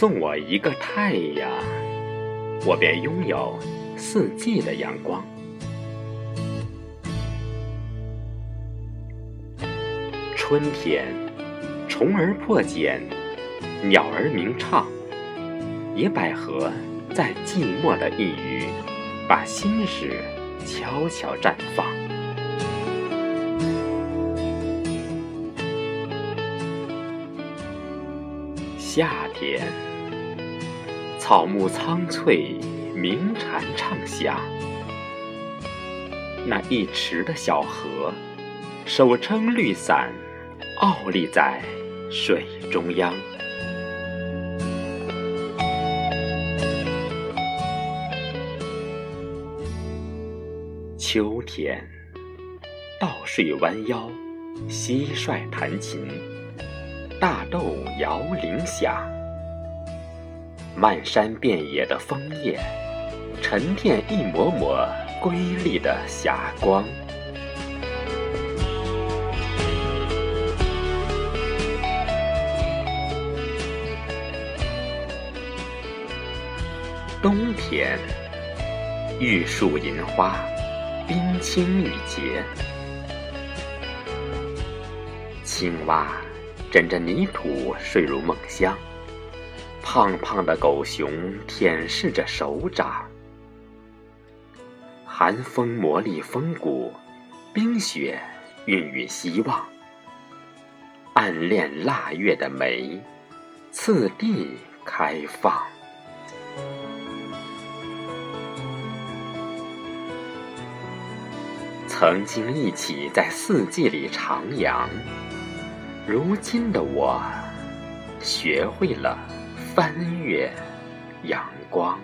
送我一个太阳，我便拥有四季的阳光。春天，虫儿破茧，鸟儿鸣唱，野百合在寂寞的一隅，把心事悄悄绽放。夏天，草木苍翠，鸣蝉唱响，那一池的小荷，手撑绿伞。傲立在水中央。秋天，稻穗弯腰，蟋蟀弹琴，大豆摇铃响。漫山遍野的枫叶，沉淀一抹抹瑰丽的霞光。冬天，玉树银花，冰清玉洁。青蛙枕着泥土睡入梦乡，胖胖的狗熊舔舐着手掌。寒风磨砺风骨，冰雪孕育希望。暗恋腊月的梅，次第开放。曾经一起在四季里徜徉，如今的我，学会了翻越阳光。